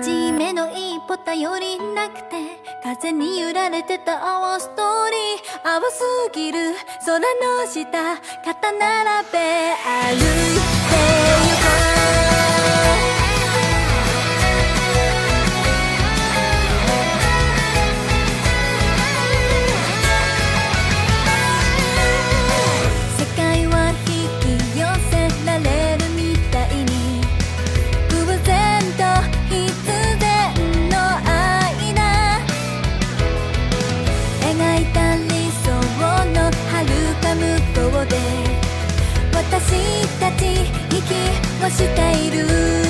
じめの一歩頼りなくて風に揺られてた青ストーリー。青すぎる。空の下肩並べ歩る向こうで私たち息をしている